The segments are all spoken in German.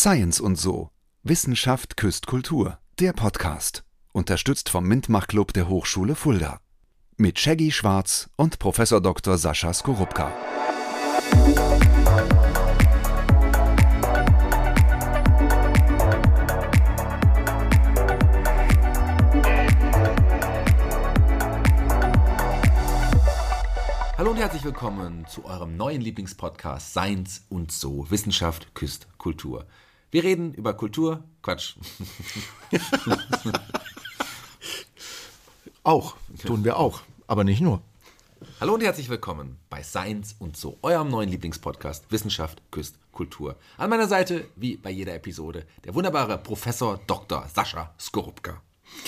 Science und so. Wissenschaft küsst Kultur. Der Podcast. Unterstützt vom Mintmach-Club der Hochschule Fulda. Mit Shaggy Schwarz und Prof. Dr. Sascha Skorupka. Hallo und herzlich willkommen zu eurem neuen Lieblingspodcast Science und so. Wissenschaft küsst Kultur. Wir reden über Kultur, Quatsch. Auch, tun wir auch, aber nicht nur. Hallo und herzlich willkommen bei Science und so, eurem neuen Lieblingspodcast Wissenschaft küsst Kultur. An meiner Seite, wie bei jeder Episode, der wunderbare Professor Dr. Sascha Skorupka.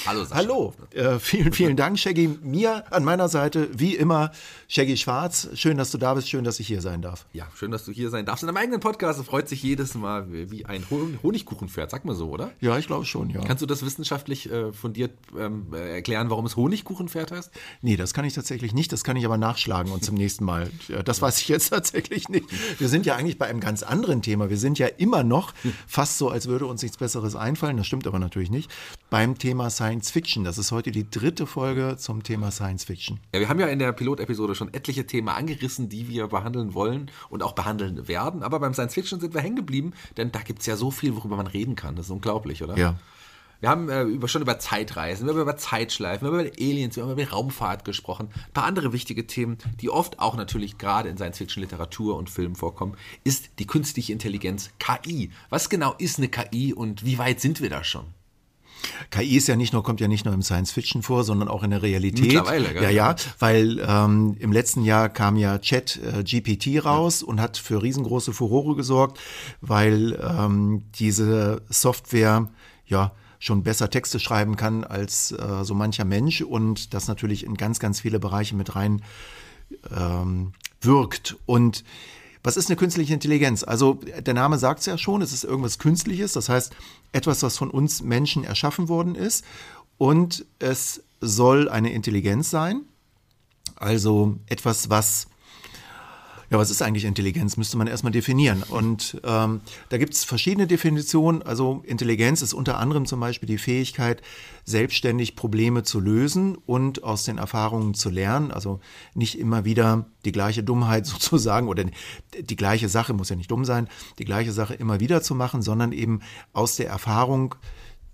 Hallo Sascha. Hallo, äh, vielen, vielen Dank, Shaggy. Mir an meiner Seite, wie immer, Shaggy Schwarz. Schön, dass du da bist, schön, dass ich hier sein darf. Ja, schön, dass du hier sein darfst. In deinem eigenen Podcast freut sich jedes Mal wie ein Honigkuchenpferd, sag mal so, oder? Ja, ich glaube schon, ja. Kannst du das wissenschaftlich äh, fundiert ähm, äh, erklären, warum es Honigkuchenpferd heißt? Nee, das kann ich tatsächlich nicht. Das kann ich aber nachschlagen und zum nächsten Mal. Das weiß ich jetzt tatsächlich nicht. Wir sind ja eigentlich bei einem ganz anderen Thema. Wir sind ja immer noch fast so, als würde uns nichts Besseres einfallen. Das stimmt aber natürlich nicht. Beim Thema Science Fiction. Das ist heute die dritte Folge zum Thema Science Fiction. Ja, wir haben ja in der Pilotepisode schon etliche Themen angerissen, die wir behandeln wollen und auch behandeln werden. Aber beim Science Fiction sind wir hängen geblieben, denn da gibt es ja so viel, worüber man reden kann. Das ist unglaublich, oder? Ja. Wir haben äh, über, schon über Zeitreisen, wir haben über Zeitschleifen, wir haben über Aliens, wir haben über Raumfahrt gesprochen. Ein paar andere wichtige Themen, die oft auch natürlich gerade in Science-Fiction-Literatur und Filmen vorkommen, ist die künstliche Intelligenz, KI. Was genau ist eine KI und wie weit sind wir da schon? KI ist ja nicht nur, kommt ja nicht nur im Science Fiction vor, sondern auch in der Realität. Mittlerweile, gell? Ja, ja, weil ähm, im letzten Jahr kam ja Chat äh, GPT raus ja. und hat für riesengroße Furore gesorgt, weil ähm, diese Software, ja, schon besser Texte schreiben kann als äh, so mancher Mensch und das natürlich in ganz, ganz viele Bereiche mit rein ähm, wirkt. Und was ist eine künstliche Intelligenz? Also der Name sagt es ja schon, es ist irgendwas Künstliches, das heißt etwas, was von uns Menschen erschaffen worden ist und es soll eine Intelligenz sein, also etwas, was ja, was ist eigentlich Intelligenz? Müsste man erstmal definieren. Und ähm, da gibt es verschiedene Definitionen. Also Intelligenz ist unter anderem zum Beispiel die Fähigkeit, selbstständig Probleme zu lösen und aus den Erfahrungen zu lernen. Also nicht immer wieder die gleiche Dummheit sozusagen oder die gleiche Sache, muss ja nicht dumm sein, die gleiche Sache immer wieder zu machen, sondern eben aus der Erfahrung,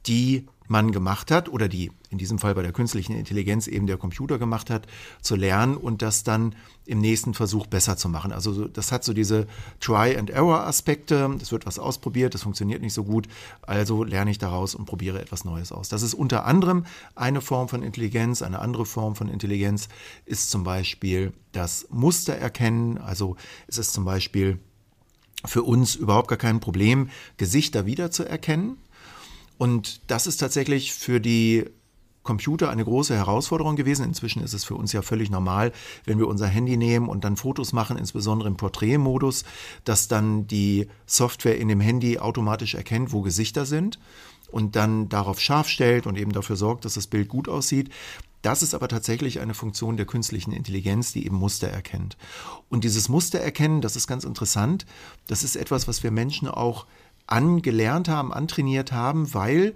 die man gemacht hat oder die in diesem Fall bei der künstlichen Intelligenz eben der Computer gemacht hat, zu lernen und das dann im nächsten Versuch besser zu machen. Also das hat so diese Try-and-Error-Aspekte. Es wird was ausprobiert, das funktioniert nicht so gut, also lerne ich daraus und probiere etwas Neues aus. Das ist unter anderem eine Form von Intelligenz. Eine andere Form von Intelligenz ist zum Beispiel das Mustererkennen. Also es ist zum Beispiel für uns überhaupt gar kein Problem, Gesichter wiederzuerkennen. Und das ist tatsächlich für die Computer eine große Herausforderung gewesen. Inzwischen ist es für uns ja völlig normal, wenn wir unser Handy nehmen und dann Fotos machen, insbesondere im Porträtmodus, dass dann die Software in dem Handy automatisch erkennt, wo Gesichter sind und dann darauf scharf stellt und eben dafür sorgt, dass das Bild gut aussieht. Das ist aber tatsächlich eine Funktion der künstlichen Intelligenz, die eben Muster erkennt. Und dieses Mustererkennen, das ist ganz interessant. Das ist etwas, was wir Menschen auch angelernt haben, antrainiert haben, weil,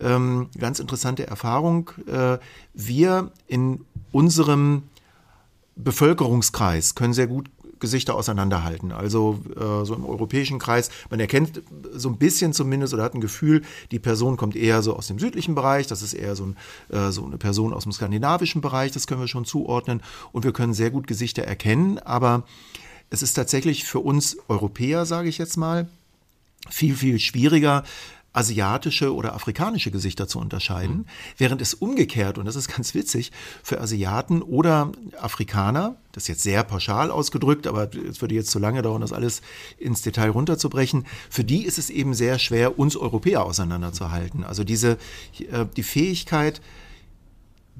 ähm, ganz interessante Erfahrung, äh, wir in unserem Bevölkerungskreis können sehr gut Gesichter auseinanderhalten. Also äh, so im europäischen Kreis, man erkennt so ein bisschen zumindest oder hat ein Gefühl, die Person kommt eher so aus dem südlichen Bereich, das ist eher so, ein, äh, so eine Person aus dem skandinavischen Bereich, das können wir schon zuordnen und wir können sehr gut Gesichter erkennen, aber es ist tatsächlich für uns Europäer, sage ich jetzt mal, viel, viel schwieriger, asiatische oder afrikanische Gesichter zu unterscheiden, mhm. während es umgekehrt, und das ist ganz witzig, für Asiaten oder Afrikaner, das ist jetzt sehr pauschal ausgedrückt, aber es würde jetzt zu lange dauern, das alles ins Detail runterzubrechen, für die ist es eben sehr schwer, uns Europäer auseinanderzuhalten. Also diese, äh, die Fähigkeit,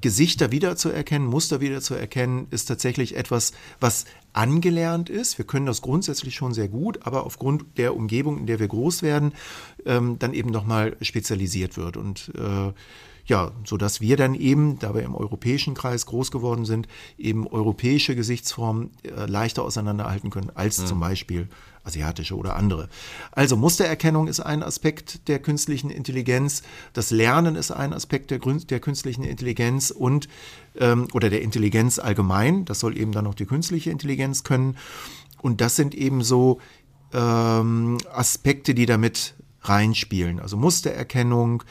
Gesichter wiederzuerkennen, Muster wiederzuerkennen, ist tatsächlich etwas, was angelernt ist. Wir können das grundsätzlich schon sehr gut, aber aufgrund der Umgebung, in der wir groß werden, ähm, dann eben nochmal spezialisiert wird. Und äh, ja, so dass wir dann eben, da wir im europäischen Kreis groß geworden sind, eben europäische Gesichtsformen äh, leichter auseinanderhalten können als mhm. zum Beispiel asiatische oder andere. Also Mustererkennung ist ein Aspekt der künstlichen Intelligenz, das Lernen ist ein Aspekt der, der künstlichen Intelligenz und ähm, oder der Intelligenz allgemein. Das soll eben dann noch die künstliche Intelligenz können. Und das sind eben so ähm, Aspekte, die damit reinspielen. Also Mustererkennung,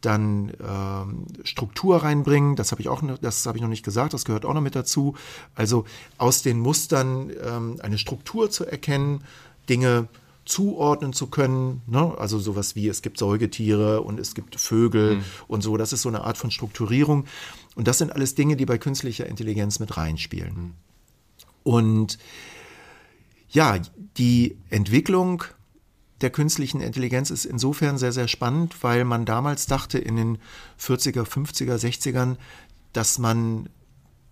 dann ähm, Struktur reinbringen. Das habe ich auch, das habe ich noch nicht gesagt. Das gehört auch noch mit dazu. Also aus den Mustern ähm, eine Struktur zu erkennen, Dinge zuordnen zu können. Ne? Also sowas wie es gibt Säugetiere und es gibt Vögel mhm. und so. Das ist so eine Art von Strukturierung. Und das sind alles Dinge, die bei künstlicher Intelligenz mit reinspielen. Mhm. Und ja, die Entwicklung der künstlichen Intelligenz ist insofern sehr, sehr spannend, weil man damals dachte in den 40er, 50er, 60ern, dass man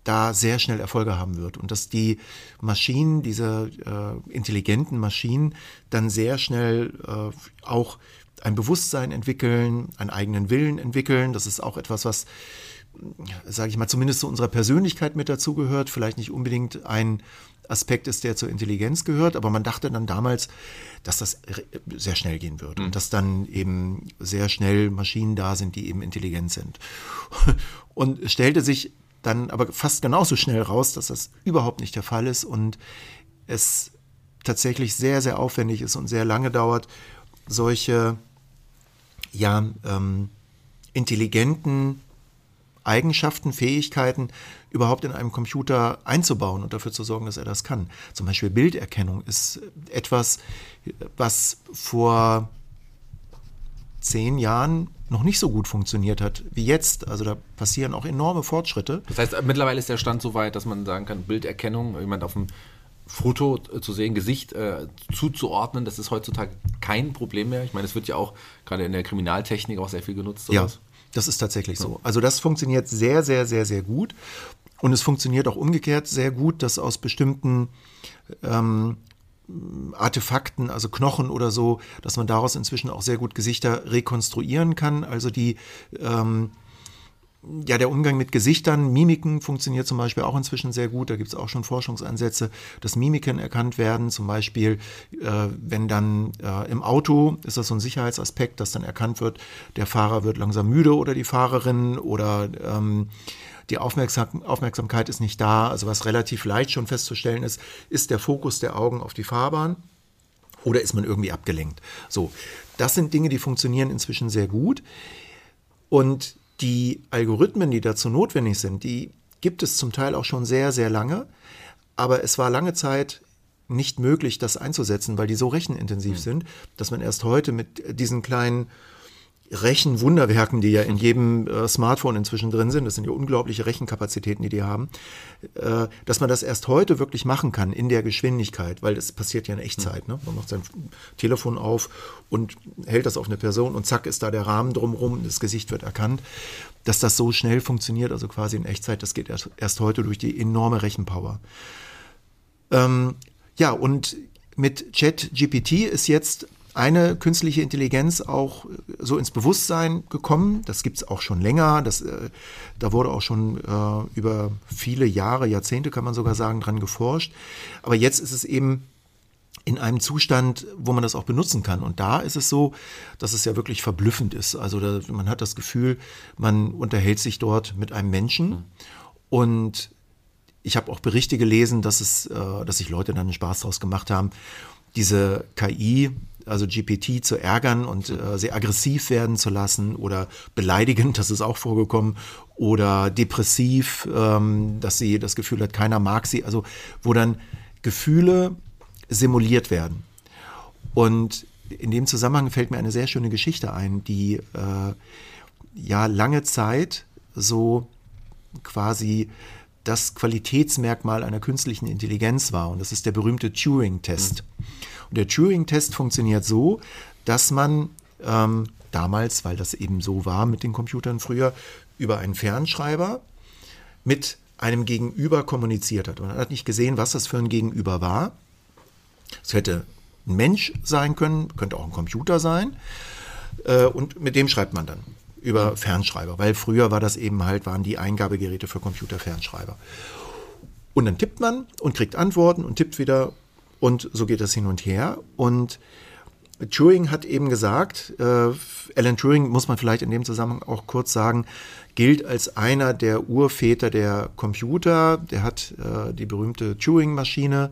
da sehr schnell Erfolge haben wird und dass die Maschinen, diese äh, intelligenten Maschinen, dann sehr schnell äh, auch ein Bewusstsein entwickeln, einen eigenen Willen entwickeln. Das ist auch etwas, was, sage ich mal, zumindest zu unserer Persönlichkeit mit dazugehört. Vielleicht nicht unbedingt ein Aspekt ist, der zur Intelligenz gehört, aber man dachte dann damals, dass das sehr schnell gehen wird mhm. und dass dann eben sehr schnell Maschinen da sind, die eben intelligent sind. Und stellte sich dann aber fast genauso schnell raus, dass das überhaupt nicht der Fall ist und es tatsächlich sehr, sehr aufwendig ist und sehr lange dauert, solche ja, ähm, intelligenten Eigenschaften, Fähigkeiten überhaupt in einem Computer einzubauen und dafür zu sorgen, dass er das kann. Zum Beispiel Bilderkennung ist etwas, was vor zehn Jahren noch nicht so gut funktioniert hat wie jetzt. Also da passieren auch enorme Fortschritte. Das heißt, mittlerweile ist der Stand so weit, dass man sagen kann, Bilderkennung, jemand auf dem Foto zu sehen, Gesicht äh, zuzuordnen, das ist heutzutage kein Problem mehr. Ich meine, es wird ja auch gerade in der Kriminaltechnik auch sehr viel genutzt. Sowas. Ja, das ist tatsächlich so. Also das funktioniert sehr, sehr, sehr, sehr gut. Und es funktioniert auch umgekehrt sehr gut, dass aus bestimmten ähm, Artefakten, also Knochen oder so, dass man daraus inzwischen auch sehr gut Gesichter rekonstruieren kann. Also die ähm, ja, der Umgang mit Gesichtern, Mimiken funktioniert zum Beispiel auch inzwischen sehr gut. Da gibt es auch schon Forschungsansätze, dass Mimiken erkannt werden. Zum Beispiel, äh, wenn dann äh, im Auto ist das so ein Sicherheitsaspekt, dass dann erkannt wird, der Fahrer wird langsam müde oder die Fahrerin oder ähm, die Aufmerksam Aufmerksamkeit ist nicht da. Also was relativ leicht schon festzustellen ist, ist der Fokus der Augen auf die Fahrbahn oder ist man irgendwie abgelenkt. So, das sind Dinge, die funktionieren inzwischen sehr gut. Und die Algorithmen, die dazu notwendig sind, die gibt es zum Teil auch schon sehr, sehr lange. Aber es war lange Zeit nicht möglich, das einzusetzen, weil die so rechenintensiv mhm. sind, dass man erst heute mit diesen kleinen Rechenwunderwerken, die ja in jedem äh, Smartphone inzwischen drin sind, das sind ja unglaubliche Rechenkapazitäten, die die haben, äh, dass man das erst heute wirklich machen kann in der Geschwindigkeit, weil das passiert ja in Echtzeit. Ne? Man macht sein Telefon auf und hält das auf eine Person und zack ist da der Rahmen drumherum, das Gesicht wird erkannt. Dass das so schnell funktioniert, also quasi in Echtzeit, das geht erst, erst heute durch die enorme Rechenpower. Ähm, ja, und mit ChatGPT ist jetzt eine künstliche Intelligenz auch so ins Bewusstsein gekommen. Das gibt es auch schon länger. Das, äh, da wurde auch schon äh, über viele Jahre, Jahrzehnte kann man sogar sagen, dran geforscht. Aber jetzt ist es eben in einem Zustand, wo man das auch benutzen kann. Und da ist es so, dass es ja wirklich verblüffend ist. Also da, man hat das Gefühl, man unterhält sich dort mit einem Menschen. Und ich habe auch Berichte gelesen, dass es, äh, dass sich Leute dann einen Spaß daraus gemacht haben, diese KI also GPT zu ärgern und äh, sehr aggressiv werden zu lassen oder beleidigend, das ist auch vorgekommen, oder depressiv, ähm, dass sie das Gefühl hat, keiner mag sie, also wo dann Gefühle simuliert werden. Und in dem Zusammenhang fällt mir eine sehr schöne Geschichte ein, die äh, ja lange Zeit so quasi das Qualitätsmerkmal einer künstlichen Intelligenz war. Und das ist der berühmte Turing-Test. Und der Turing-Test funktioniert so, dass man ähm, damals, weil das eben so war mit den Computern früher, über einen Fernschreiber mit einem Gegenüber kommuniziert hat. Man hat nicht gesehen, was das für ein Gegenüber war. Es hätte ein Mensch sein können, könnte auch ein Computer sein. Äh, und mit dem schreibt man dann über Fernschreiber, weil früher war das eben halt, waren die Eingabegeräte für Computer-Fernschreiber. Und dann tippt man und kriegt Antworten und tippt wieder und so geht das hin und her. Und Turing hat eben gesagt, äh, Alan Turing muss man vielleicht in dem Zusammenhang auch kurz sagen, gilt als einer der Urväter der Computer. Der hat äh, die berühmte Turing-Maschine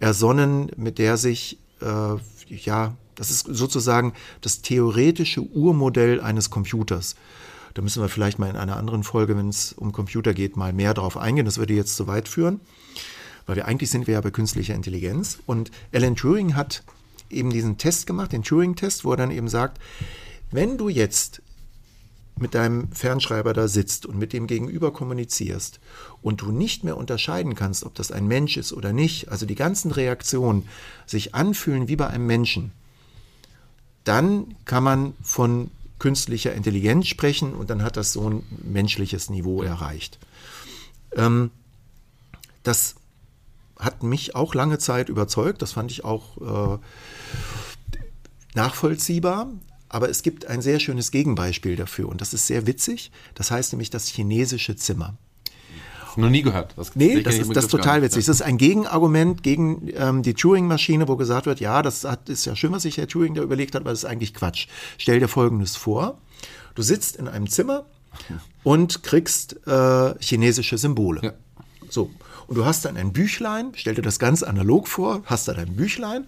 ersonnen, mit der sich, äh, ja, das ist sozusagen das theoretische Urmodell eines Computers. Da müssen wir vielleicht mal in einer anderen Folge, wenn es um Computer geht, mal mehr drauf eingehen. Das würde jetzt zu weit führen, weil wir eigentlich sind wir ja bei künstlicher Intelligenz. Und Alan Turing hat eben diesen Test gemacht, den Turing-Test, wo er dann eben sagt, wenn du jetzt mit deinem Fernschreiber da sitzt und mit dem Gegenüber kommunizierst und du nicht mehr unterscheiden kannst, ob das ein Mensch ist oder nicht, also die ganzen Reaktionen sich anfühlen wie bei einem Menschen, dann kann man von künstlicher Intelligenz sprechen und dann hat das so ein menschliches Niveau erreicht. Ähm, das hat mich auch lange Zeit überzeugt, das fand ich auch äh, nachvollziehbar. Aber es gibt ein sehr schönes Gegenbeispiel dafür und das ist sehr witzig. Das heißt nämlich das chinesische Zimmer. Noch nie gehört. Das nee, das ist, das ist total witzig. Das ist ein Gegenargument gegen ähm, die Turing-Maschine, wo gesagt wird, ja, das hat, ist ja schön, was sich Herr Turing da überlegt hat, aber das ist eigentlich Quatsch. Stell dir Folgendes vor. Du sitzt in einem Zimmer und kriegst äh, chinesische Symbole. Ja. So. Und du hast dann ein Büchlein, stell dir das ganz analog vor, hast dann ein Büchlein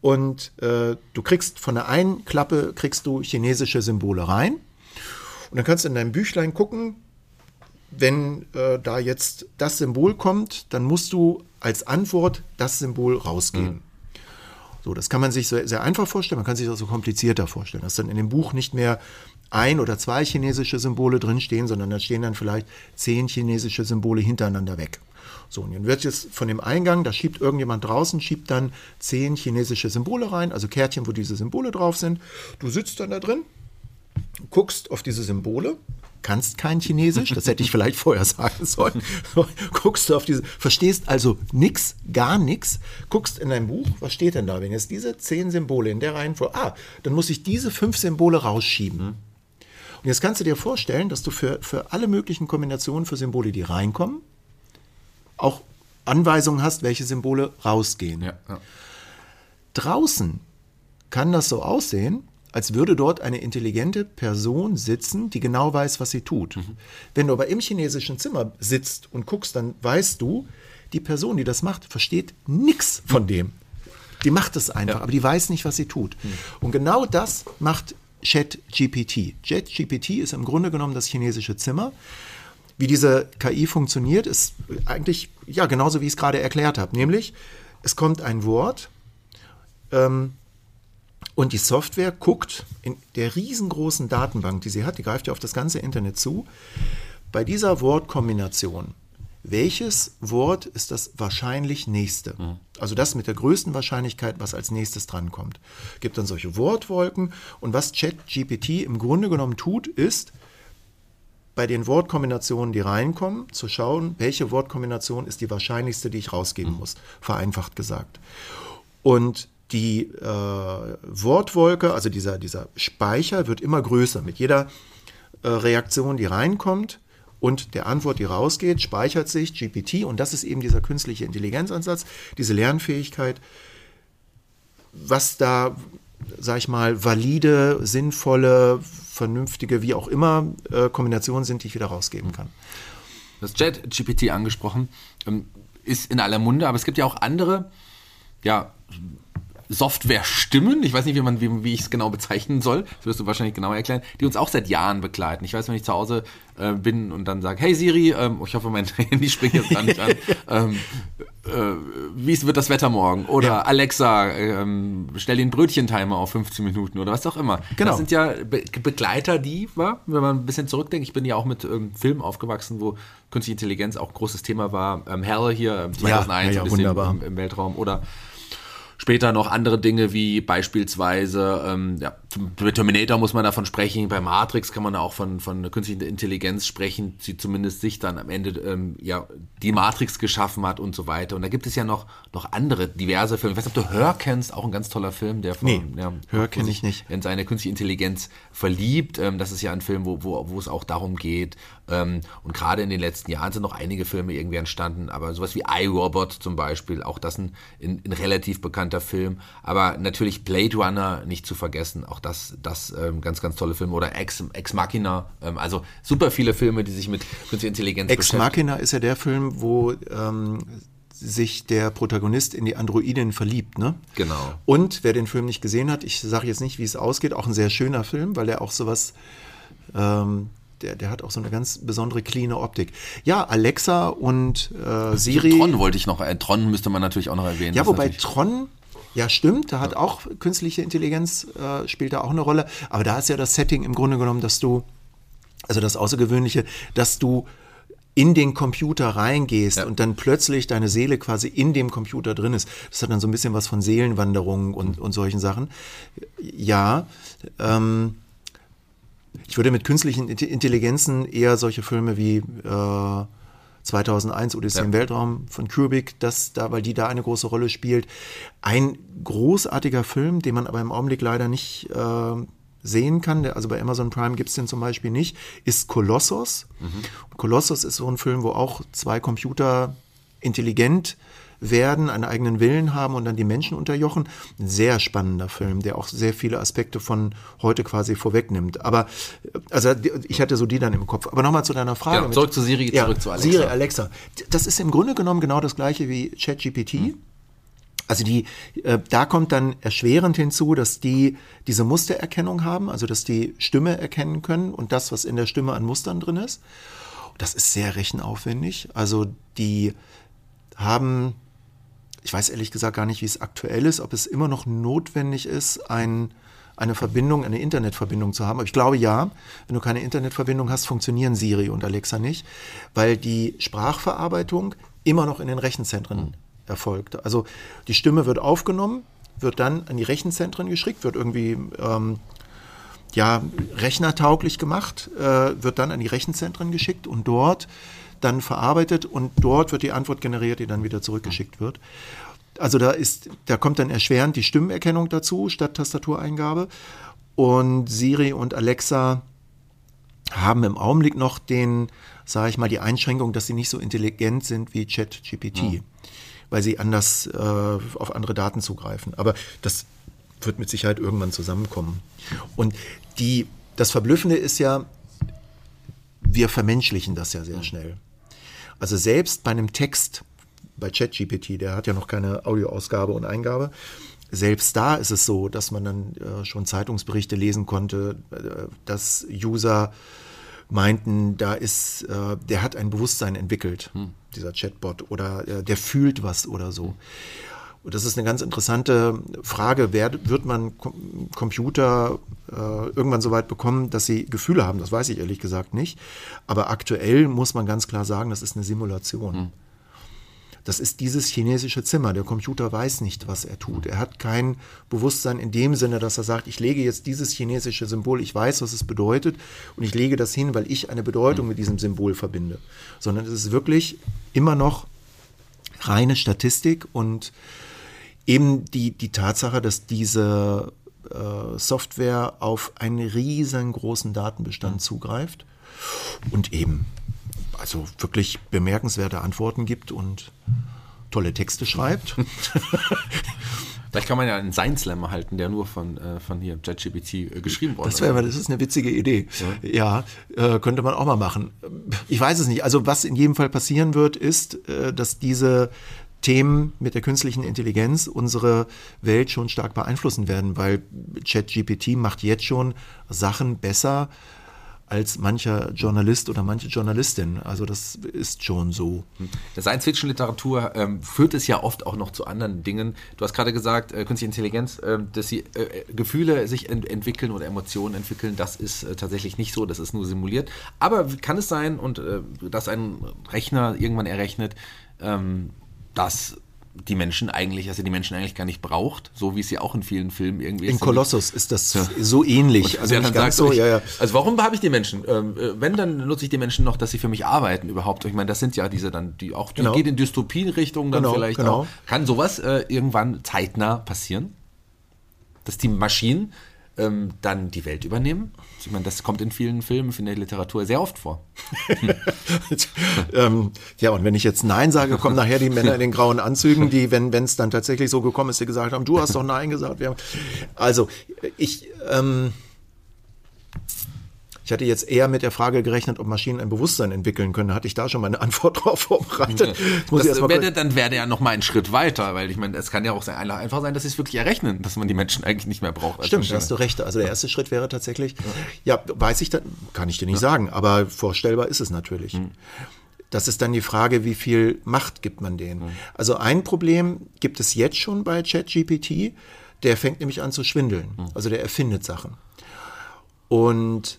und äh, du kriegst von der einen Klappe kriegst du chinesische Symbole rein. Und dann kannst du in deinem Büchlein gucken, wenn äh, da jetzt das Symbol kommt, dann musst du als Antwort das Symbol rausgeben. Mhm. So, das kann man sich sehr, sehr einfach vorstellen, man kann sich das so komplizierter vorstellen, dass dann in dem Buch nicht mehr ein oder zwei chinesische Symbole drinstehen, sondern da stehen dann vielleicht zehn chinesische Symbole hintereinander weg. So, und dann wird jetzt von dem Eingang, da schiebt irgendjemand draußen, schiebt dann zehn chinesische Symbole rein, also Kärtchen, wo diese Symbole drauf sind. Du sitzt dann da drin, guckst auf diese Symbole, kannst kein Chinesisch, das hätte ich vielleicht vorher sagen sollen. guckst du auf diese, verstehst also nichts, gar nichts, guckst in dein Buch, was steht denn da? Wenn jetzt diese zehn Symbole in der Reihenfolge, ah, dann muss ich diese fünf Symbole rausschieben. Und jetzt kannst du dir vorstellen, dass du für, für alle möglichen Kombinationen für Symbole, die reinkommen, auch Anweisungen hast, welche Symbole rausgehen. Ja, ja. Draußen kann das so aussehen, als würde dort eine intelligente Person sitzen, die genau weiß, was sie tut. Mhm. Wenn du aber im chinesischen Zimmer sitzt und guckst, dann weißt du, die Person, die das macht, versteht nichts von dem. Die macht es einfach, ja. aber die weiß nicht, was sie tut. Mhm. Und genau das macht ChatGPT. ChatGPT ist im Grunde genommen das chinesische Zimmer. Wie diese KI funktioniert, ist eigentlich ja genauso, wie ich es gerade erklärt habe. Nämlich, es kommt ein Wort ähm, und die Software guckt in der riesengroßen Datenbank, die sie hat, die greift ja auf das ganze Internet zu, bei dieser Wortkombination. Welches Wort ist das wahrscheinlich nächste? Mhm. Also das mit der größten Wahrscheinlichkeit, was als nächstes drankommt. Gibt dann solche Wortwolken und was ChatGPT im Grunde genommen tut, ist, bei den Wortkombinationen, die reinkommen, zu schauen, welche Wortkombination ist die wahrscheinlichste, die ich rausgeben mhm. muss, vereinfacht gesagt. Und die äh, Wortwolke, also dieser, dieser Speicher, wird immer größer. Mit jeder äh, Reaktion, die reinkommt und der Antwort, die rausgeht, speichert sich GPT. Und das ist eben dieser künstliche Intelligenzansatz, diese Lernfähigkeit, was da, sag ich mal, valide, sinnvolle, vernünftige, wie auch immer, äh, Kombinationen sind, die ich wieder rausgeben kann. Das Chat-GPT angesprochen, ähm, ist in aller Munde, aber es gibt ja auch andere, ja, Software-Stimmen, ich weiß nicht, wie, man, wie, wie ich es genau bezeichnen soll, das wirst du wahrscheinlich genauer erklären, die uns auch seit Jahren begleiten. Ich weiß, wenn ich zu Hause äh, bin und dann sage, hey Siri, ähm, ich hoffe, mein Handy springt jetzt gar nicht an, ähm, äh, wie wird das Wetter morgen? Oder ja. Alexa, ähm, stell den Brötchentimer auf 15 Minuten oder was auch immer. Genau. Das sind ja Be Begleiter, die, war, wenn man ein bisschen zurückdenkt, ich bin ja auch mit ähm, Filmen aufgewachsen, wo künstliche Intelligenz auch großes Thema war. Ähm, Hell hier, 2001, ja, ja, ein bisschen im, im Weltraum. Oder Später noch andere Dinge wie beispielsweise ähm, ja, bei Terminator muss man davon sprechen, bei Matrix kann man auch von, von künstlicher Intelligenz sprechen, die zumindest sich dann am Ende ähm, ja die Matrix geschaffen hat und so weiter. Und da gibt es ja noch, noch andere diverse Filme. Ich weiß nicht, ob du Hör kennst, auch ein ganz toller Film, der von, nee, ja, Hör kenne ich nicht. in seine künstliche Intelligenz verliebt. Ähm, das ist ja ein Film, wo, wo, wo es auch darum geht. Ähm, und gerade in den letzten Jahren sind noch einige Filme irgendwie entstanden, aber sowas wie iRobot zum Beispiel, auch das ein, ein, ein relativ bekannter Film. Aber natürlich Blade Runner nicht zu vergessen, auch das, das ähm, ganz, ganz tolle Filme. Oder Ex, Ex Machina, ähm, also super viele Filme, die sich mit künstlicher Intelligenz Ex Machina ist ja der Film, wo ähm, sich der Protagonist in die Androidin verliebt, ne? Genau. Und wer den Film nicht gesehen hat, ich sage jetzt nicht, wie es ausgeht, auch ein sehr schöner Film, weil er auch sowas, ähm, der, der hat auch so eine ganz besondere cleane Optik. Ja, Alexa und äh, Siri. Tron wollte ich noch, äh, Tron müsste man natürlich auch noch erwähnen. Ja, wobei Tron ja, stimmt, da hat auch künstliche Intelligenz, äh, spielt da auch eine Rolle. Aber da ist ja das Setting im Grunde genommen, dass du, also das Außergewöhnliche, dass du in den Computer reingehst ja. und dann plötzlich deine Seele quasi in dem Computer drin ist. Das hat dann so ein bisschen was von Seelenwanderung und, und solchen Sachen. Ja, ähm, ich würde mit künstlichen Intelligenzen eher solche Filme wie äh, 2001 Odyssee ja. im Weltraum von Kubrick, das da, weil die da eine große Rolle spielt. Ein großartiger Film, den man aber im Augenblick leider nicht äh, sehen kann, der, also bei Amazon Prime gibt es den zum Beispiel nicht, ist Kolossos. Mhm. Kolossos ist so ein Film, wo auch zwei Computer intelligent werden, einen eigenen Willen haben und dann die Menschen unterjochen. Ein sehr spannender Film, der auch sehr viele Aspekte von heute quasi vorwegnimmt. Aber also ich hatte so die dann im Kopf. Aber nochmal zu deiner Frage. Ja, zurück zu Siri, ja, zurück zu Alexa. Siri, Alexa. Das ist im Grunde genommen genau das gleiche wie ChatGPT. Mhm. Also die, äh, da kommt dann erschwerend hinzu, dass die diese Mustererkennung haben, also dass die Stimme erkennen können und das, was in der Stimme an Mustern drin ist. Das ist sehr rechenaufwendig. Also die haben ich weiß ehrlich gesagt gar nicht, wie es aktuell ist, ob es immer noch notwendig ist, ein, eine Verbindung, eine Internetverbindung zu haben. Aber ich glaube ja, wenn du keine Internetverbindung hast, funktionieren Siri und Alexa nicht, weil die Sprachverarbeitung immer noch in den Rechenzentren mhm. erfolgt. Also die Stimme wird aufgenommen, wird dann an die Rechenzentren geschickt, wird irgendwie ähm, ja, rechnertauglich gemacht, äh, wird dann an die Rechenzentren geschickt und dort dann verarbeitet und dort wird die Antwort generiert, die dann wieder zurückgeschickt wird. Also da ist, da kommt dann erschwerend die Stimmerkennung dazu statt Tastatureingabe. Und Siri und Alexa haben im Augenblick noch den, sage ich mal, die Einschränkung, dass sie nicht so intelligent sind wie ChatGPT, ja. weil sie anders äh, auf andere Daten zugreifen. Aber das wird mit Sicherheit irgendwann zusammenkommen. Und die, das Verblüffende ist ja, wir vermenschlichen das ja sehr schnell. Also selbst bei einem Text, bei ChatGPT, der hat ja noch keine Audioausgabe und Eingabe, selbst da ist es so, dass man dann äh, schon Zeitungsberichte lesen konnte, äh, dass User meinten, da ist, äh, der hat ein Bewusstsein entwickelt, hm. dieser Chatbot, oder äh, der fühlt was oder so. Und das ist eine ganz interessante Frage. Wer, wird man Computer äh, irgendwann so weit bekommen, dass sie Gefühle haben? Das weiß ich ehrlich gesagt nicht. Aber aktuell muss man ganz klar sagen, das ist eine Simulation. Hm. Das ist dieses chinesische Zimmer. Der Computer weiß nicht, was er tut. Er hat kein Bewusstsein in dem Sinne, dass er sagt, ich lege jetzt dieses chinesische Symbol, ich weiß, was es bedeutet und ich lege das hin, weil ich eine Bedeutung mit diesem Symbol verbinde. Sondern es ist wirklich immer noch reine Statistik und eben die, die Tatsache, dass diese äh, Software auf einen riesengroßen Datenbestand mhm. zugreift und eben also wirklich bemerkenswerte Antworten gibt und tolle Texte schreibt. Vielleicht kann man ja einen Science Slam erhalten, der nur von, äh, von hier ChatGPT äh, geschrieben wurde. Das wäre, das ist eine witzige Idee. Ja, ja äh, könnte man auch mal machen. Ich weiß es nicht. Also was in jedem Fall passieren wird, ist, äh, dass diese Themen mit der künstlichen Intelligenz unsere Welt schon stark beeinflussen werden, weil ChatGPT macht jetzt schon Sachen besser als mancher Journalist oder manche Journalistin. Also das ist schon so. Der Science-Fiction-Literatur ähm, führt es ja oft auch noch zu anderen Dingen. Du hast gerade gesagt, äh, künstliche Intelligenz, äh, dass sie äh, Gefühle sich ent entwickeln oder Emotionen entwickeln, das ist äh, tatsächlich nicht so, das ist nur simuliert. Aber kann es sein, und äh, dass ein Rechner irgendwann errechnet, ähm, dass die Menschen eigentlich, also die Menschen eigentlich gar nicht braucht, so wie es ja auch in vielen Filmen irgendwie In ist. Kolossus ist das so ähnlich. Also, Also dann sagt so, ich, ja, ja. also warum habe ich die Menschen? Ähm, äh, wenn, dann nutze ich die Menschen noch, dass sie für mich arbeiten überhaupt. Ich meine, das sind ja diese dann, die auch, die Genau. geht in Dystopien-Richtung dann Genau, vielleicht genau. auch. Kann sowas äh, irgendwann zeitnah passieren? Dass die Maschinen ähm, dann die Welt übernehmen? Ich meine, das kommt in vielen Filmen, in der Literatur sehr oft vor. ähm, ja, und wenn ich jetzt Nein sage, kommen nachher die Männer in den grauen Anzügen, die, wenn es dann tatsächlich so gekommen ist, die gesagt haben, du hast doch Nein gesagt. Haben, also, ich, ähm, ich hatte jetzt eher mit der Frage gerechnet, ob Maschinen ein Bewusstsein entwickeln können. Da hatte ich da schon meine Antwort drauf vorbereitet. Jetzt muss ich Das mal wäre, dann wäre ja noch mal ein Schritt weiter, weil ich meine, es kann ja auch einfach sein, dass sie es wirklich errechnen, dass man die Menschen eigentlich nicht mehr braucht. Stimmt, da hast du recht. Also der erste Schritt wäre tatsächlich, ja, weiß ich dann, kann ich dir nicht sagen, aber vorstellbar ist es natürlich. Hm. Das ist dann die Frage, wie viel Macht gibt man denen? Hm. Also ein Problem gibt es jetzt schon bei ChatGPT, der fängt nämlich an zu schwindeln. Hm. Also der erfindet Sachen. Und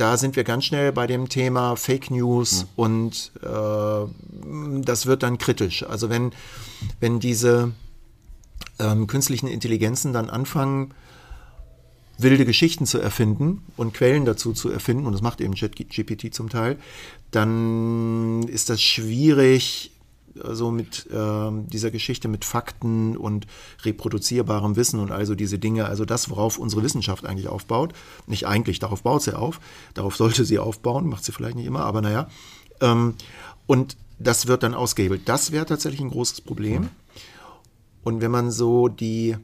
da sind wir ganz schnell bei dem Thema Fake News und äh, das wird dann kritisch. Also wenn, wenn diese ähm, künstlichen Intelligenzen dann anfangen, wilde Geschichten zu erfinden und Quellen dazu zu erfinden, und das macht eben ChatGPT zum Teil, dann ist das schwierig, so mit ähm, dieser Geschichte mit Fakten und reproduzierbarem Wissen und also diese Dinge, also das, worauf unsere Wissenschaft eigentlich aufbaut. Nicht eigentlich, darauf baut sie auf, darauf sollte sie aufbauen, macht sie vielleicht nicht immer, aber naja. Ähm, und das wird dann ausgehebelt. Das wäre tatsächlich ein großes Problem. Und wenn man so die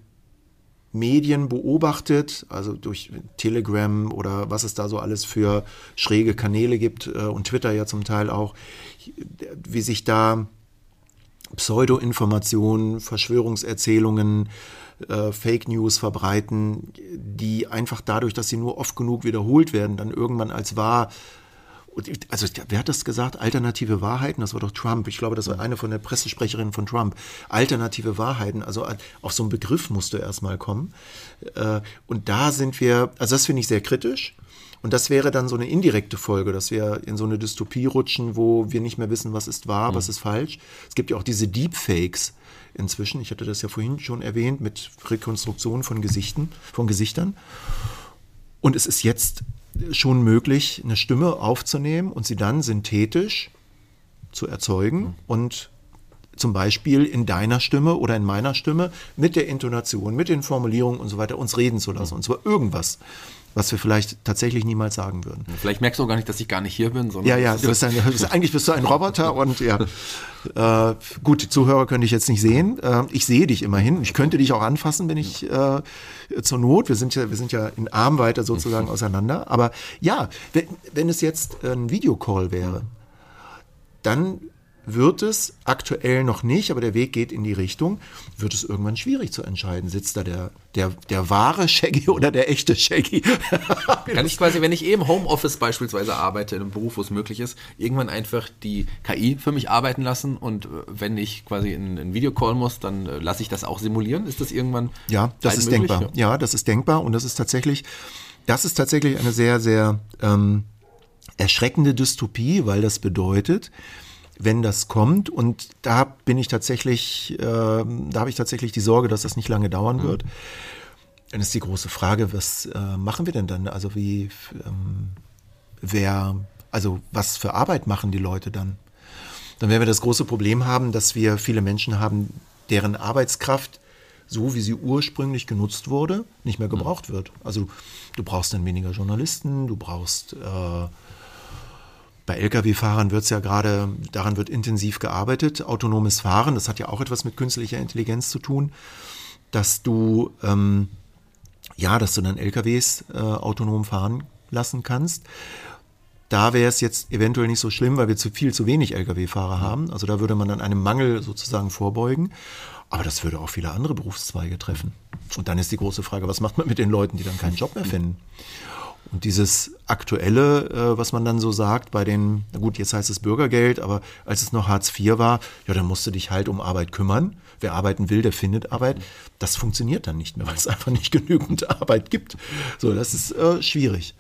Medien beobachtet, also durch Telegram oder was es da so alles für schräge Kanäle gibt äh, und Twitter ja zum Teil auch, wie sich da Pseudo-Informationen, Verschwörungserzählungen, äh, Fake News verbreiten, die einfach dadurch, dass sie nur oft genug wiederholt werden, dann irgendwann als wahr also wer hat das gesagt? Alternative Wahrheiten? Das war doch Trump. Ich glaube, das war eine von der Pressesprecherin von Trump. Alternative Wahrheiten. Also äh, auf so einen Begriff musste erstmal kommen. Äh, Und da sind wir, also das finde ich sehr kritisch. Und das wäre dann so eine indirekte Folge, dass wir in so eine Dystopie rutschen, wo wir nicht mehr wissen, was ist wahr, was ist falsch. Es gibt ja auch diese Deepfakes inzwischen. Ich hatte das ja vorhin schon erwähnt mit Rekonstruktion von Gesichten, von Gesichtern. Und es ist jetzt schon möglich, eine Stimme aufzunehmen und sie dann synthetisch zu erzeugen und zum Beispiel in deiner Stimme oder in meiner Stimme mit der Intonation, mit den Formulierungen und so weiter uns reden zu lassen. Und zwar irgendwas, was wir vielleicht tatsächlich niemals sagen würden. Vielleicht merkst du auch gar nicht, dass ich gar nicht hier bin, sondern Ja, ja, du ist- bist ein, bist, eigentlich bist du ein Roboter und ja. Äh, gut, die Zuhörer könnte ich jetzt nicht sehen. Äh, ich sehe dich immerhin. Ich könnte dich auch anfassen, wenn ich äh, zur Not. Wir sind ja, wir sind ja in Armweite sozusagen auseinander. Aber ja, wenn, wenn es jetzt ein Videocall wäre, dann wird es aktuell noch nicht, aber der Weg geht in die Richtung, wird es irgendwann schwierig zu entscheiden. Sitzt da der, der, der wahre Shaggy oder der echte Shaggy? Kann ich quasi, wenn ich eben Homeoffice beispielsweise arbeite, in einem Beruf, wo es möglich ist, irgendwann einfach die KI für mich arbeiten lassen und äh, wenn ich quasi in einen Videocall muss, dann äh, lasse ich das auch simulieren? Ist das irgendwann Ja, das ist möglich? denkbar. Ja, das ist denkbar und das ist tatsächlich, das ist tatsächlich eine sehr, sehr ähm, erschreckende Dystopie, weil das bedeutet, wenn das kommt und da bin ich tatsächlich, ähm, da habe ich tatsächlich die Sorge, dass das nicht lange dauern wird. Dann ist die große Frage, was äh, machen wir denn dann? Also wie, ähm, wer, also was für Arbeit machen die Leute dann? Dann werden wir das große Problem haben, dass wir viele Menschen haben, deren Arbeitskraft, so wie sie ursprünglich genutzt wurde, nicht mehr gebraucht wird. Also du brauchst dann weniger Journalisten, du brauchst äh, bei Lkw-Fahrern wird es ja gerade, daran wird intensiv gearbeitet. Autonomes Fahren, das hat ja auch etwas mit künstlicher Intelligenz zu tun, dass du, ähm, ja, dass du dann LKWs äh, autonom fahren lassen kannst. Da wäre es jetzt eventuell nicht so schlimm, weil wir zu viel zu wenig Lkw-Fahrer haben. Also da würde man dann einem Mangel sozusagen vorbeugen. Aber das würde auch viele andere Berufszweige treffen. Und dann ist die große Frage, was macht man mit den Leuten, die dann keinen Job mehr finden? Und dieses aktuelle, äh, was man dann so sagt, bei den, na gut, jetzt heißt es Bürgergeld, aber als es noch Hartz IV war, ja, dann musst du dich halt um Arbeit kümmern. Wer arbeiten will, der findet Arbeit. Das funktioniert dann nicht mehr, weil es einfach nicht genügend Arbeit gibt. So, das ist äh, schwierig.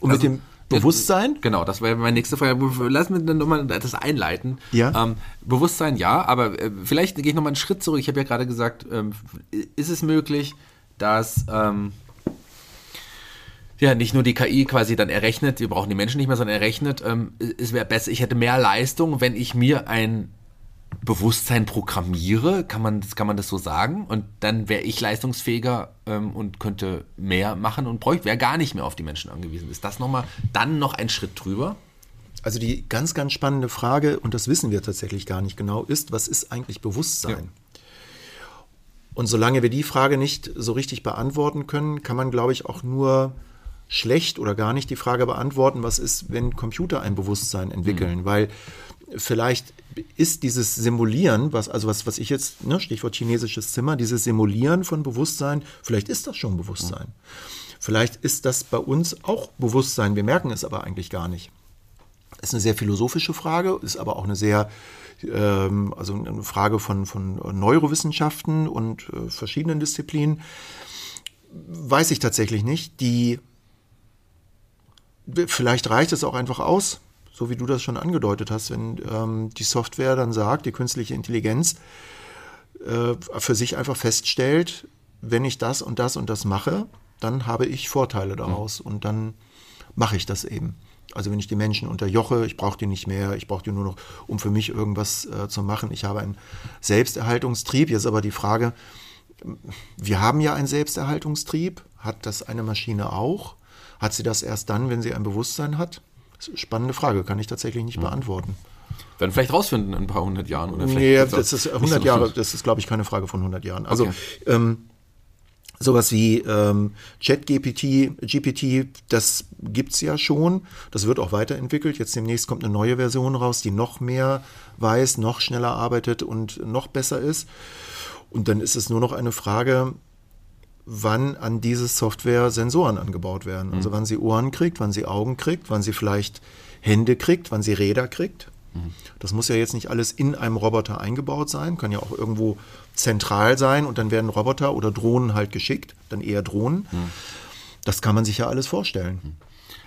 Und mit dem Bewusstsein? Genau, das wäre meine nächste Frage. Lass mich dann nochmal das einleiten. Ja. Ähm, Bewusstsein, ja, aber äh, vielleicht gehe ich nochmal einen Schritt zurück. Ich habe ja gerade gesagt, ähm, ist es möglich, dass ähm, ja, nicht nur die KI quasi dann errechnet, wir brauchen die Menschen nicht mehr, sondern errechnet, ähm, es wäre besser, ich hätte mehr Leistung, wenn ich mir ein Bewusstsein programmiere, kann man, kann man das so sagen? Und dann wäre ich leistungsfähiger ähm, und könnte mehr machen und bräuchte, wäre gar nicht mehr auf die Menschen angewiesen. Ist das nochmal dann noch ein Schritt drüber? Also die ganz, ganz spannende Frage, und das wissen wir tatsächlich gar nicht genau, ist, was ist eigentlich Bewusstsein? Ja. Und solange wir die Frage nicht so richtig beantworten können, kann man, glaube ich, auch nur schlecht oder gar nicht die Frage beantworten, was ist, wenn Computer ein Bewusstsein entwickeln, mhm. weil vielleicht ist dieses Simulieren, was, also was, was ich jetzt, ne, Stichwort chinesisches Zimmer, dieses Simulieren von Bewusstsein, vielleicht ist das schon Bewusstsein. Mhm. Vielleicht ist das bei uns auch Bewusstsein, wir merken es aber eigentlich gar nicht. Das ist eine sehr philosophische Frage, ist aber auch eine sehr, ähm, also eine Frage von, von Neurowissenschaften und äh, verschiedenen Disziplinen. Weiß ich tatsächlich nicht. Die Vielleicht reicht es auch einfach aus, so wie du das schon angedeutet hast, wenn ähm, die Software dann sagt, die künstliche Intelligenz äh, für sich einfach feststellt, wenn ich das und das und das mache, dann habe ich Vorteile daraus mhm. und dann mache ich das eben. Also wenn ich die Menschen unterjoche, ich brauche die nicht mehr, ich brauche die nur noch, um für mich irgendwas äh, zu machen. Ich habe einen Selbsterhaltungstrieb. Jetzt aber die Frage, wir haben ja einen Selbsterhaltungstrieb, hat das eine Maschine auch? Hat sie das erst dann, wenn sie ein Bewusstsein hat? Spannende Frage, kann ich tatsächlich nicht mhm. beantworten. Werden vielleicht rausfinden in ein paar hundert Jahren oder vielleicht. Nee, das ist 100 so Jahre, das ist, glaube ich, keine Frage von 100 Jahren. Also, okay. ähm, sowas wie ähm, ChatGPT, GPT, das gibt es ja schon. Das wird auch weiterentwickelt. Jetzt demnächst kommt eine neue Version raus, die noch mehr weiß, noch schneller arbeitet und noch besser ist. Und dann ist es nur noch eine Frage, wann an diese Software Sensoren angebaut werden. Also mhm. wann sie Ohren kriegt, wann sie Augen kriegt, wann sie vielleicht Hände kriegt, wann sie Räder kriegt. Mhm. Das muss ja jetzt nicht alles in einem Roboter eingebaut sein, kann ja auch irgendwo zentral sein und dann werden Roboter oder Drohnen halt geschickt, dann eher Drohnen. Mhm. Das kann man sich ja alles vorstellen. Mhm.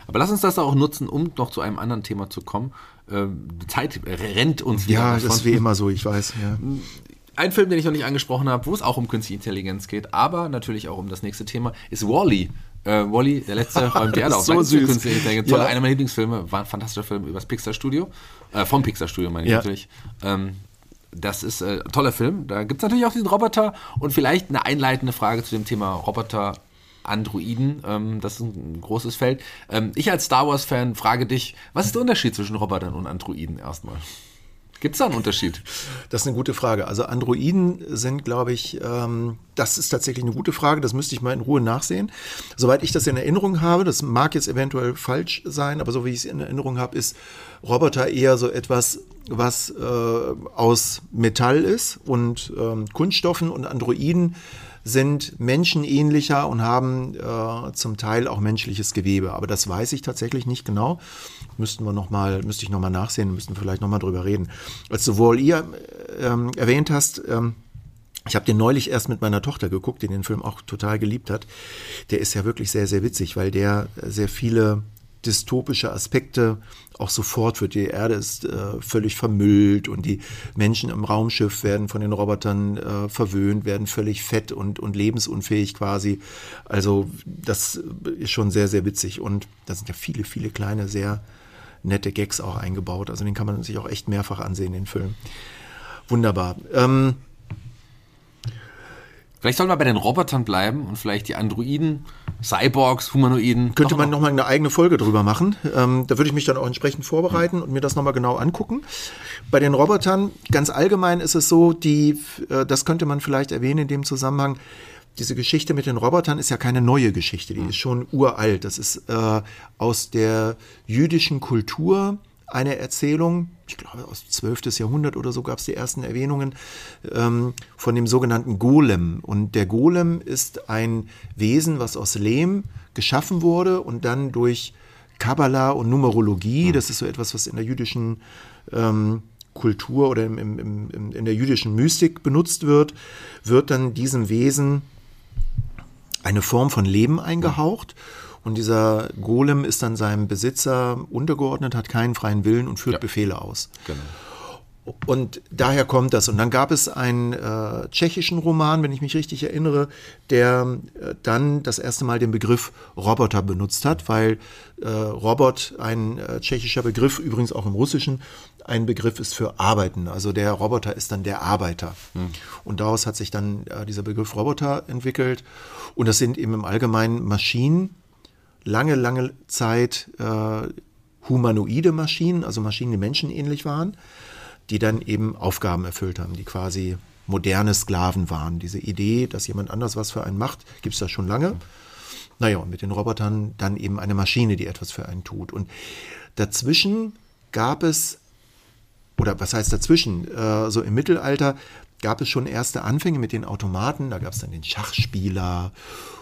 Aber lass uns das auch nutzen, um noch zu einem anderen Thema zu kommen. Ähm, die Zeit rennt uns wieder. Ja, das ist wie immer so, ich weiß. Ja. Ein Film, den ich noch nicht angesprochen habe, wo es auch um künstliche Intelligenz geht, aber natürlich auch um das nächste Thema, ist Wally. Äh, Wally, der letzte räumt die Erde auf. so süß. Künstliche Intelligenz. Ja. Einer meiner Lieblingsfilme, war ein fantastischer Film über das Pixar-Studio. Äh, vom Pixar-Studio meine ich ja. natürlich. Ähm, das ist äh, ein toller Film. Da gibt es natürlich auch diesen Roboter und vielleicht eine einleitende Frage zu dem Thema Roboter. Androiden, ähm, das ist ein großes Feld. Ähm, ich als Star Wars-Fan frage dich, was ist der Unterschied zwischen Robotern und Androiden erstmal? Gibt es da einen Unterschied? Das ist eine gute Frage. Also Androiden sind, glaube ich, ähm, das ist tatsächlich eine gute Frage. Das müsste ich mal in Ruhe nachsehen. Soweit ich das in Erinnerung habe, das mag jetzt eventuell falsch sein, aber so wie ich es in Erinnerung habe, ist Roboter eher so etwas, was äh, aus Metall ist und ähm, Kunststoffen und Androiden sind menschenähnlicher und haben äh, zum Teil auch menschliches Gewebe. Aber das weiß ich tatsächlich nicht genau. Müssten wir noch mal, müsste ich nochmal nachsehen, müssten vielleicht nochmal drüber reden. Als du wohl ihr ähm, erwähnt hast, ähm, ich habe den neulich erst mit meiner Tochter geguckt, die den Film auch total geliebt hat. Der ist ja wirklich sehr, sehr witzig, weil der sehr viele dystopische Aspekte auch sofort wird. Die Erde ist äh, völlig vermüllt und die Menschen im Raumschiff werden von den Robotern äh, verwöhnt, werden völlig fett und, und lebensunfähig quasi. Also das ist schon sehr, sehr witzig. Und da sind ja viele, viele kleine, sehr nette Gags auch eingebaut. Also den kann man sich auch echt mehrfach ansehen, den Film. Wunderbar. Ähm, Vielleicht sollen wir bei den Robotern bleiben und vielleicht die Androiden, Cyborgs, Humanoiden. Könnte man nochmal eine eigene Folge drüber machen. Ähm, da würde ich mich dann auch entsprechend vorbereiten und mir das nochmal genau angucken. Bei den Robotern, ganz allgemein ist es so, die, äh, das könnte man vielleicht erwähnen in dem Zusammenhang, diese Geschichte mit den Robotern ist ja keine neue Geschichte, die ist schon uralt. Das ist äh, aus der jüdischen Kultur eine Erzählung, ich glaube aus 12. Jahrhundert oder so gab es die ersten Erwähnungen ähm, von dem sogenannten Golem. Und der Golem ist ein Wesen, was aus Lehm geschaffen wurde und dann durch Kabbalah und Numerologie, das ist so etwas, was in der jüdischen ähm, Kultur oder im, im, im, in der jüdischen Mystik benutzt wird, wird dann diesem Wesen eine Form von Leben eingehaucht. Und dieser Golem ist dann seinem Besitzer untergeordnet, hat keinen freien Willen und führt ja. Befehle aus. Genau. Und daher kommt das. Und dann gab es einen äh, tschechischen Roman, wenn ich mich richtig erinnere, der äh, dann das erste Mal den Begriff Roboter benutzt hat, weil äh, Robot ein äh, tschechischer Begriff, übrigens auch im Russischen, ein Begriff ist für Arbeiten. Also der Roboter ist dann der Arbeiter. Hm. Und daraus hat sich dann äh, dieser Begriff Roboter entwickelt. Und das sind eben im Allgemeinen Maschinen, lange, lange Zeit äh, humanoide Maschinen, also Maschinen, die menschenähnlich waren die dann eben Aufgaben erfüllt haben, die quasi moderne Sklaven waren. Diese Idee, dass jemand anders was für einen macht, gibt es da schon lange. Naja, und mit den Robotern dann eben eine Maschine, die etwas für einen tut. Und dazwischen gab es, oder was heißt dazwischen, äh, so im Mittelalter gab es schon erste Anfänge mit den Automaten. Da gab es dann den Schachspieler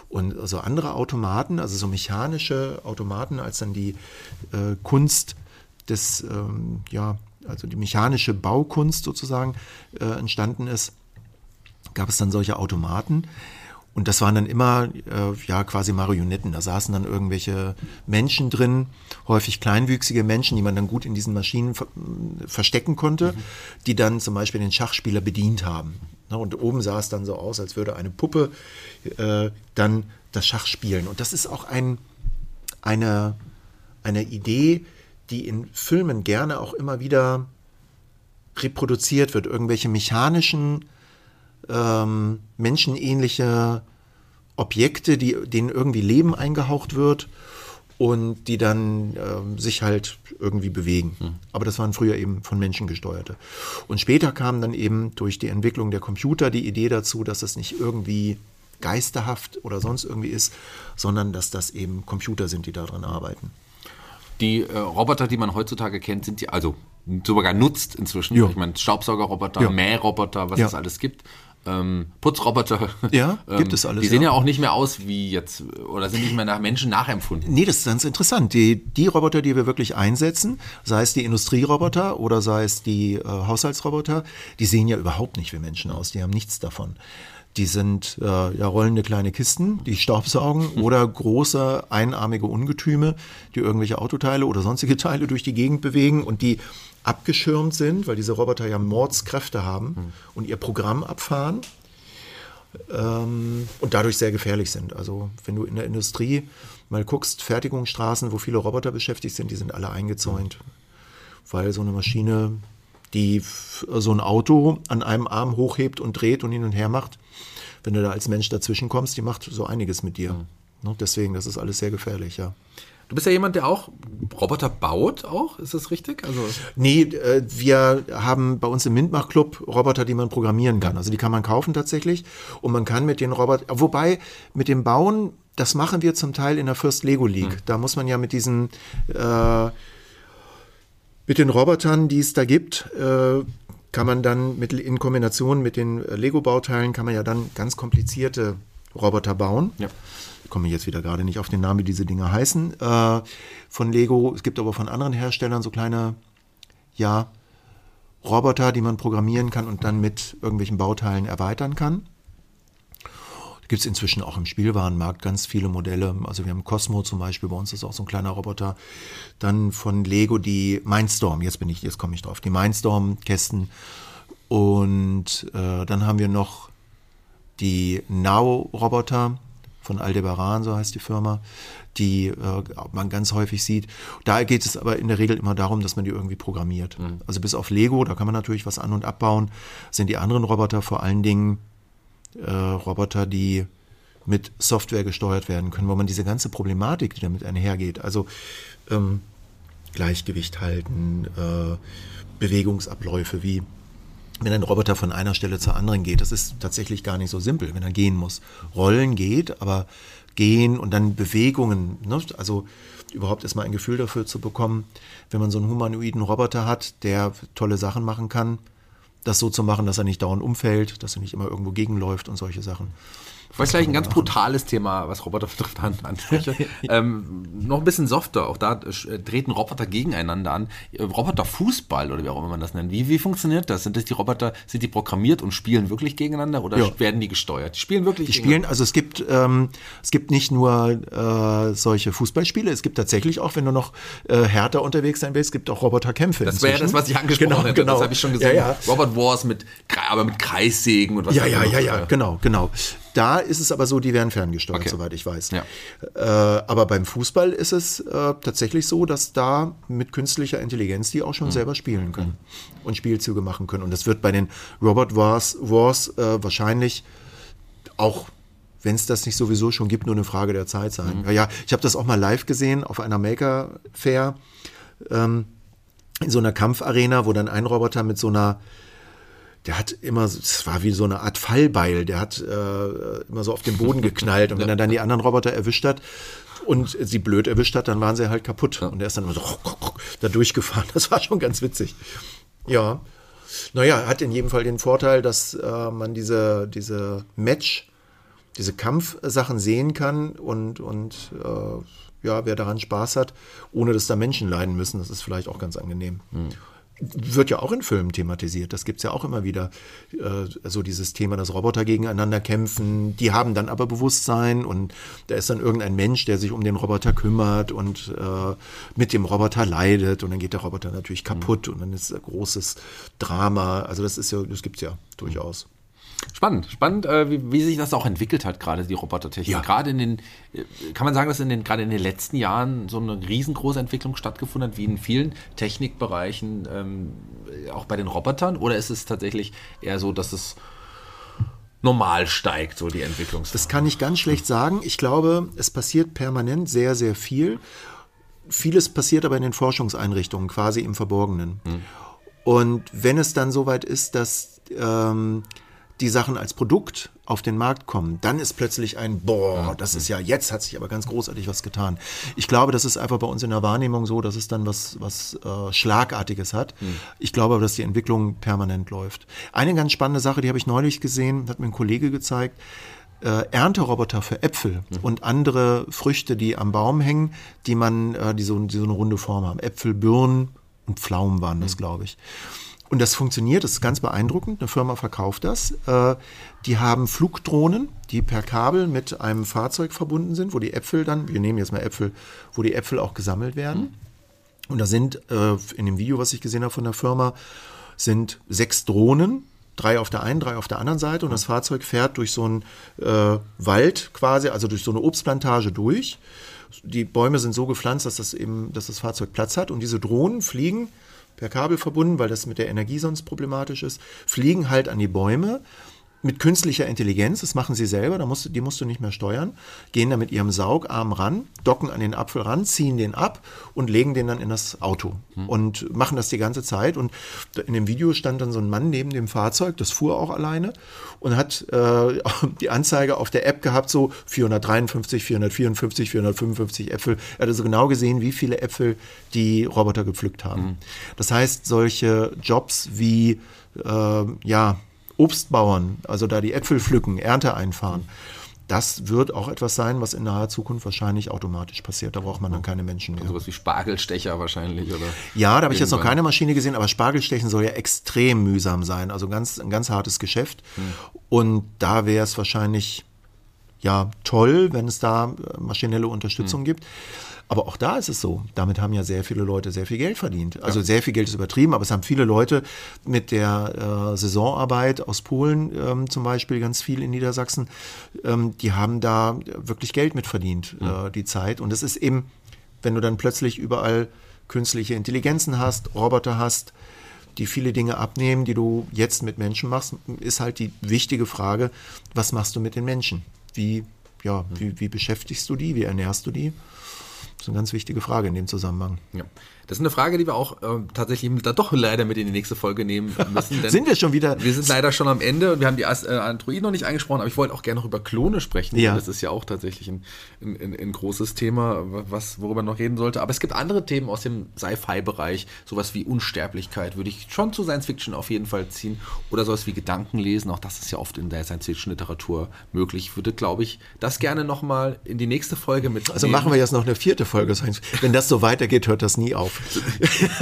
und so andere Automaten, also so mechanische Automaten, als dann die äh, Kunst des, ähm, ja, also die mechanische Baukunst sozusagen äh, entstanden ist, gab es dann solche Automaten. Und das waren dann immer äh, ja quasi Marionetten. Da saßen dann irgendwelche Menschen drin, häufig kleinwüchsige Menschen, die man dann gut in diesen Maschinen ver verstecken konnte, mhm. die dann zum Beispiel den Schachspieler bedient haben. Ne, und oben sah es dann so aus, als würde eine Puppe äh, dann das Schach spielen. Und das ist auch ein, eine, eine Idee, die in Filmen gerne auch immer wieder reproduziert wird. Irgendwelche mechanischen, ähm, menschenähnliche Objekte, die, denen irgendwie Leben eingehaucht wird und die dann äh, sich halt irgendwie bewegen. Mhm. Aber das waren früher eben von Menschen gesteuerte. Und später kam dann eben durch die Entwicklung der Computer die Idee dazu, dass das nicht irgendwie geisterhaft oder sonst irgendwie ist, sondern dass das eben Computer sind, die daran arbeiten. Die äh, Roboter, die man heutzutage kennt, sind die, also sogar nutzt inzwischen. Ja. Ich meine, Staubsaugerroboter, ja. Mähroboter, was ja. es alles gibt. Ähm, Putzroboter. Ja, ähm, gibt es alles. Die sehen ja. ja. auch nicht mehr aus wie jetzt oder sind nicht mehr nach Menschen nachempfunden. Nee, das ist ganz interessant. Die, die Roboter, die wir wirklich einsetzen, sei es die Industrieroboter oder sei es die äh, Haushaltsroboter, die sehen ja überhaupt nicht wie Menschen aus. Die haben nichts davon. Die sind äh, ja rollende kleine Kisten, die staubsaugen mhm. oder große einarmige Ungetüme, die irgendwelche Autoteile oder sonstige Teile durch die Gegend bewegen und die abgeschirmt sind, weil diese Roboter ja Mordskräfte haben mhm. und ihr Programm abfahren ähm, und dadurch sehr gefährlich sind. Also wenn du in der Industrie mal guckst, Fertigungsstraßen, wo viele Roboter beschäftigt sind, die sind alle eingezäunt, mhm. weil so eine Maschine die so ein Auto an einem Arm hochhebt und dreht und hin und her macht. Wenn du da als Mensch dazwischen kommst, die macht so einiges mit dir. Mhm. Deswegen, das ist alles sehr gefährlich, ja. Du bist ja jemand, der auch Roboter baut, auch? Ist das richtig? Also nee, äh, wir haben bei uns im Mintmach-Club Roboter, die man programmieren kann. Also die kann man kaufen tatsächlich. Und man kann mit den Robotern, wobei mit dem Bauen, das machen wir zum Teil in der First Lego League. Mhm. Da muss man ja mit diesen äh, mit den Robotern, die es da gibt, äh, kann man dann mit, in Kombination mit den äh, Lego-Bauteilen kann man ja dann ganz komplizierte Roboter bauen. Ja. Ich komme jetzt wieder gerade nicht auf den Namen, wie diese Dinge heißen. Äh, von Lego. Es gibt aber von anderen Herstellern so kleine, ja, Roboter, die man programmieren kann und dann mit irgendwelchen Bauteilen erweitern kann gibt es inzwischen auch im Spielwarenmarkt ganz viele Modelle. Also wir haben Cosmo zum Beispiel, bei uns ist auch so ein kleiner Roboter. Dann von Lego die Mindstorm, jetzt bin ich, jetzt komme ich drauf, die Mindstorm-Kästen. Und äh, dann haben wir noch die Now-Roboter von Aldebaran, so heißt die Firma, die äh, man ganz häufig sieht. Da geht es aber in der Regel immer darum, dass man die irgendwie programmiert. Mhm. Also bis auf Lego, da kann man natürlich was an- und abbauen, sind die anderen Roboter vor allen Dingen äh, Roboter, die mit Software gesteuert werden können, wo man diese ganze Problematik, die damit einhergeht, also ähm, Gleichgewicht halten, äh, Bewegungsabläufe, wie wenn ein Roboter von einer Stelle zur anderen geht, das ist tatsächlich gar nicht so simpel, wenn er gehen muss. Rollen geht, aber gehen und dann Bewegungen, ne? also überhaupt erstmal ein Gefühl dafür zu bekommen, wenn man so einen humanoiden Roboter hat, der tolle Sachen machen kann, das so zu machen, dass er nicht dauernd umfällt, dass er nicht immer irgendwo gegenläuft und solche Sachen. Ich weiß gleich ein ganz brutales Thema, was Roboter betrifft, anspreche. ähm, noch ein bisschen softer. Auch da äh, treten Roboter gegeneinander an. Äh, Roboterfußball oder wie auch immer man das nennt. Wie, wie funktioniert das? Sind das die Roboter, sind die programmiert und spielen wirklich gegeneinander oder Ja. werden die gesteuert? Die spielen wirklich Die spielen, also es gibt, ähm, es gibt nicht nur äh, solche Fußballspiele, es gibt tatsächlich auch, wenn du noch äh, härter unterwegs sein willst, es gibt auch Roboterkämpfe. Das wäre ja das, was ich angesprochen genau, hätte. Genau. Das habe ich schon gesehen. Ja, ja. Robot Wars mit, aber mit Kreissägen und was Ja, ja, ja, ja, äh, genau, genau. Da ist es aber so, die werden ferngesteuert, Okay. soweit ich weiß. Ja. Äh, aber beim Fußball ist es äh, tatsächlich so, dass da mit künstlicher Intelligenz die Mhm. auch schon selber spielen können und Spielzüge machen können. Und das wird bei den Robot Wars, Wars äh, wahrscheinlich auch wenn es das nicht sowieso schon gibt, nur eine Frage der Zeit sein. Mhm. Ja, ja, ich habe das auch mal live gesehen auf einer Maker Fair ähm, in so einer Kampfarena, wo dann ein Roboter mit so einer der hat immer, es war wie so eine Art Fallbeil, der hat äh, immer so auf den Boden geknallt. Und wenn er dann die anderen Roboter erwischt hat und sie blöd erwischt hat, dann waren sie halt kaputt. Und er ist dann immer so da durchgefahren. Das war schon ganz witzig. Ja, naja, hat in jedem Fall den Vorteil, dass äh, man diese, diese Match, diese Kampfsachen sehen kann und, und äh, ja, wer daran Spaß hat, ohne dass da Menschen leiden müssen, das ist vielleicht auch ganz angenehm. Wird ja auch in Filmen thematisiert. Das gibt es ja auch immer wieder. Äh, so dieses Thema, dass Roboter gegeneinander kämpfen. Die haben dann aber Bewusstsein und da ist dann irgendein Mensch, der sich um den Roboter kümmert und äh, mit dem Roboter leidet. Und dann geht der Roboter natürlich kaputt und dann ist ein großes Drama. Also das ist ja, das gibt es ja durchaus. Spannend, spannend, äh, wie, wie sich das auch entwickelt hat, gerade die Robotertechnik. Ja. Gerade in den, äh, kann man sagen, dass in den, gerade in den letzten Jahren so eine riesengroße Entwicklung stattgefunden hat, wie in vielen Technikbereichen, ähm, auch bei den Robotern? Oder ist es tatsächlich eher so, dass es normal steigt, so die Entwicklung? Das kann ich ganz schlecht sagen. Ich glaube, es passiert permanent sehr, sehr viel. Vieles passiert aber in den Forschungseinrichtungen, quasi im Verborgenen. Und wenn es dann soweit ist, dass ähm, die Sachen als Produkt auf den Markt kommen, dann ist plötzlich ein Boah, das ist ja, jetzt hat sich aber ganz großartig was getan. Ich glaube, das ist einfach bei uns in der Wahrnehmung so, dass es dann was, was äh, Schlagartiges hat. Ich glaube aber, dass die Entwicklung permanent läuft. Eine ganz spannende Sache, die habe ich neulich gesehen, hat mir ein Kollege gezeigt äh, Ernteroboter für Äpfel und andere Früchte, die am Baum hängen, die man, äh, die, so, die so eine runde Form haben. Äpfel, Birnen und Pflaumen waren das, glaube ich. Und das funktioniert, das ist ganz beeindruckend. Eine Firma verkauft das. Äh, die haben Flugdrohnen, die per Kabel mit einem Fahrzeug verbunden sind, wo die Äpfel dann, wir nehmen jetzt mal Äpfel, wo die Äpfel auch gesammelt werden. Und da sind äh, in dem Video, was ich gesehen habe von der Firma, sind sechs Drohnen, drei auf der einen, drei auf der anderen Seite. Und das Fahrzeug fährt durch so einen äh, Wald quasi, also durch so eine Obstplantage durch. Die Bäume sind so gepflanzt, dass das eben, dass das Fahrzeug Platz hat. Und diese Drohnen fliegen per Kabel verbunden, weil das mit der Energie sonst problematisch ist, fliegen halt an die Bäume mit künstlicher Intelligenz, das machen sie selber, da musst, du- die musst du nicht mehr steuern, gehen da mit ihrem Saugarm ran, docken an den Apfel ran, ziehen den ab und legen den dann in das Auto und machen das die ganze Zeit. Und in dem Video stand dann so ein Mann neben dem Fahrzeug, das fuhr auch alleine und hat äh, die Anzeige auf der App gehabt, so 453, 454, 455 Äpfel. Er hat also genau gesehen, wie viele Äpfel die Roboter gepflückt haben. Das heißt, solche Jobs wie äh, ja, Obstbauern, also da die Äpfel pflücken, Ernte einfahren, das wird auch etwas sein, was in naher Zukunft wahrscheinlich automatisch passiert. Da braucht man dann keine Menschen mehr. Sowas wie Spargelstecher wahrscheinlich, oder? Ja, da habe ich jetzt noch keine Maschine gesehen, aber Spargelstechen soll ja extrem mühsam sein. Also ganz, ein ganz hartes Geschäft. Und da wäre es wahrscheinlich ja toll, wenn es da äh, maschinelle Unterstützung gibt. Aber auch da ist es so. Damit haben ja sehr viele Leute sehr viel Geld verdient. Also sehr viel Geld ist übertrieben, aber es haben viele Leute mit der äh, Saisonarbeit aus Polen ähm, zum Beispiel, ganz viel in Niedersachsen, ähm, die haben da wirklich Geld mit verdient, äh, die Zeit. Und es ist eben, wenn du dann plötzlich überall künstliche Intelligenzen hast, Roboter hast, die viele Dinge abnehmen, die du jetzt mit Menschen machst, ist halt die wichtige Frage, was machst du mit den Menschen? Wie, ja, wie, wie beschäftigst du die? Wie ernährst du die? Das ist eine ganz wichtige Frage in dem Zusammenhang. Ja. Das ist eine Frage, die wir auch äh, tatsächlich da doch leider mit in die nächste Folge nehmen müssen. sind wir schon wieder? Wir sind leider schon am Ende und wir haben die äh, Androiden noch nicht angesprochen, aber ich wollte auch gerne noch über Klone sprechen. Ja. Das ist ja auch tatsächlich ein, ein, ein, ein großes Thema, was, worüber man noch reden sollte. Aber es gibt andere Themen aus dem Sci-Fi-Bereich, sowas wie Unsterblichkeit würde ich schon zu Science Fiction auf jeden Fall ziehen. Oder sowas wie Gedankenlesen, auch das ist ja oft in der Science-Fiction-Literatur möglich. Ich würde, glaube ich, das gerne nochmal in die nächste Folge mit. Also machen wir jetzt noch eine vierte Folge Wenn das so weitergeht, hört das nie auf.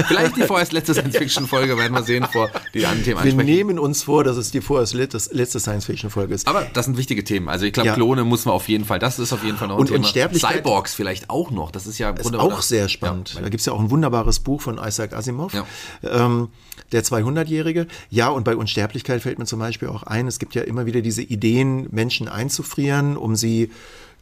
Vielleicht die vorerst letzte Science-Fiction-Folge, werden wir sehen, vor die anderen Themen Wir ansprechen. nehmen uns vor, dass es die vorerst letzte Science-Fiction-Folge ist. Aber das sind wichtige Themen. Also ich glaube, Ja. Klone muss man auf jeden Fall, das ist auf jeden Fall noch ein Und Thema. Unsterblichkeit- Cyborgs vielleicht auch noch. Das ist ja im ist Grunde auch sehr spannend. Ja, da gibt es ja auch ein wunderbares Buch von Isaac Asimov, Ja. ähm, der 200-Jährige. Ja, und bei Unsterblichkeit fällt mir zum Beispiel auch ein, es gibt ja immer wieder diese Ideen, Menschen einzufrieren, um sie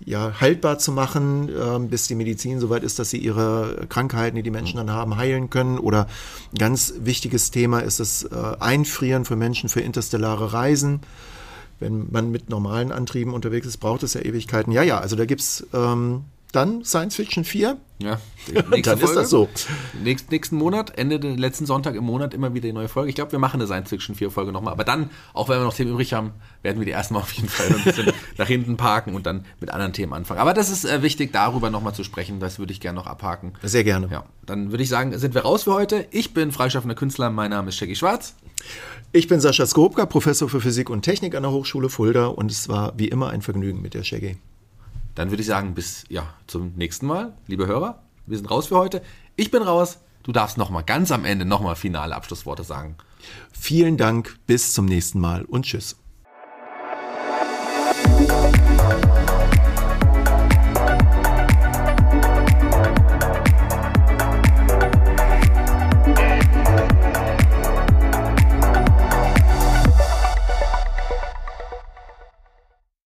ja, haltbar zu machen, ähm, bis die Medizin soweit ist, dass sie ihre Krankheiten, die die Menschen dann haben, heilen können. Oder ein ganz wichtiges Thema ist das äh, Einfrieren für Menschen für interstellare Reisen. Wenn man mit normalen Antrieben unterwegs ist, braucht es ja Ewigkeiten. Ja, ja, also da gibt es ähm, dann Science Fiction 4. Ja, Dann ist das so. Nächst, nächsten Monat, Ende der letzten Sonntag im Monat immer wieder die neue Folge. Ich glaube, wir machen eine Science Fiction 4 Folge nochmal. Aber dann, auch wenn wir noch Themen übrig haben, werden wir die erstmal auf jeden Fall ein bisschen nach hinten parken und dann mit anderen Themen anfangen. Aber das ist äh, wichtig, darüber nochmal zu sprechen. Das würde ich gerne noch abhaken. Sehr gerne. Ja, dann würde ich sagen, sind wir raus für heute. Ich bin freischaffender Künstler. Mein Name ist Shaggy Schwarz. Ich bin Sascha Skopka, Professor für Physik und Technik an der Hochschule Fulda und es war wie immer ein Vergnügen mit der Shaggy. Dann würde ich sagen, bis ja, zum nächsten Mal, liebe Hörer. Wir sind raus für heute. Ich bin raus. Du darfst nochmal ganz am Ende nochmal finale Abschlussworte sagen. Vielen Dank, bis zum nächsten Mal und tschüss.